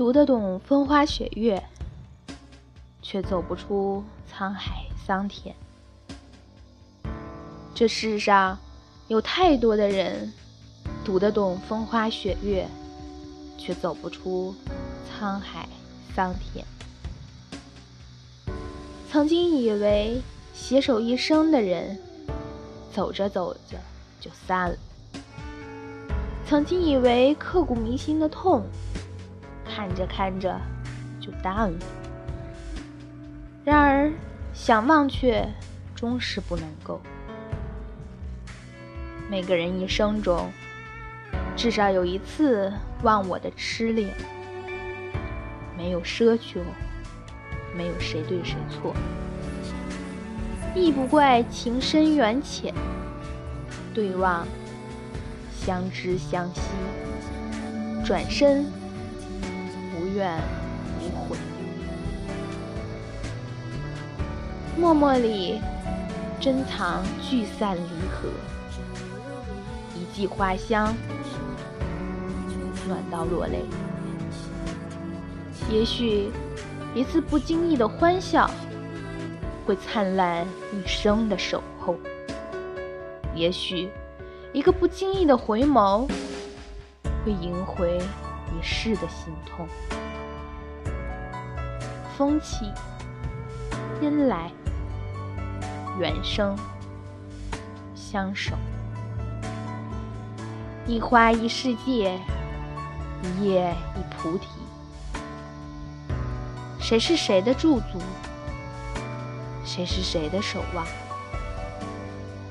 读得懂风花雪月，却走不出沧海桑田。这世上有太多的人，读得懂风花雪月，却走不出沧海桑田。曾经以为携手一生的人，走着走着就散了；曾经以为刻骨铭心的痛，看着看着就淡了。然而想忘却，终是不能够。每个人一生中，至少有一次忘我的痴恋，没有奢求。没有谁对谁错，亦不怪情深缘浅。对望，相知相惜，转身，无怨无悔。默默里，珍藏聚散离合，一季花香，暖到落泪。也许。一次不经意的欢笑，会灿烂一生的守候；也许一个不经意的回眸，会赢回一世的心痛。风起，音来，缘生，相守，一花一世界，一叶一菩提。谁是谁的驻足？谁是谁的守望？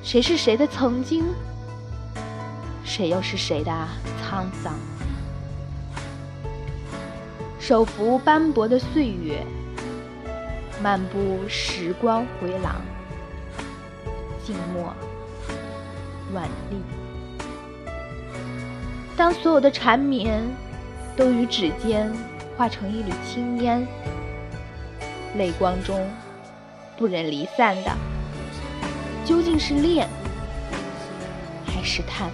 谁是谁的曾经？谁又是谁的沧桑？手扶斑驳的岁月，漫步时光回廊，静默万历。当所有的缠绵都于指尖化成一缕青烟。泪光中不忍离散的，究竟是恋还是叹？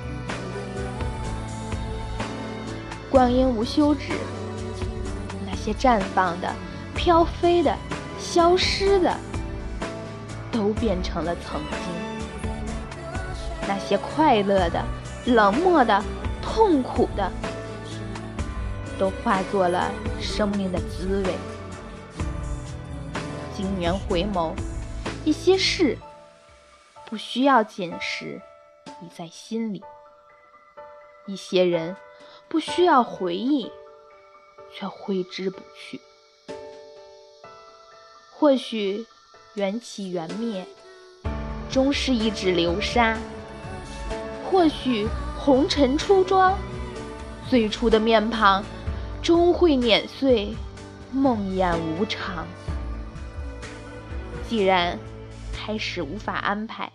光阴无休止，些绽放的、飘飞的、消失的，都变成了曾经；那些快乐的、冷漠的、痛苦的，都化作了生命的滋味。今年回眸，一些事不需要解释，已在心里；一些人不需要回忆，却挥之不去。或许缘起缘灭，终是一指流沙；或许红尘初妆，最初的面庞终会碾碎，梦魇无常。既然开始无法安排，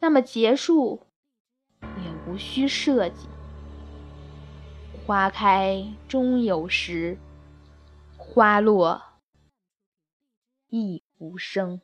那么结束也无需设计。花开终有时，花落亦无声。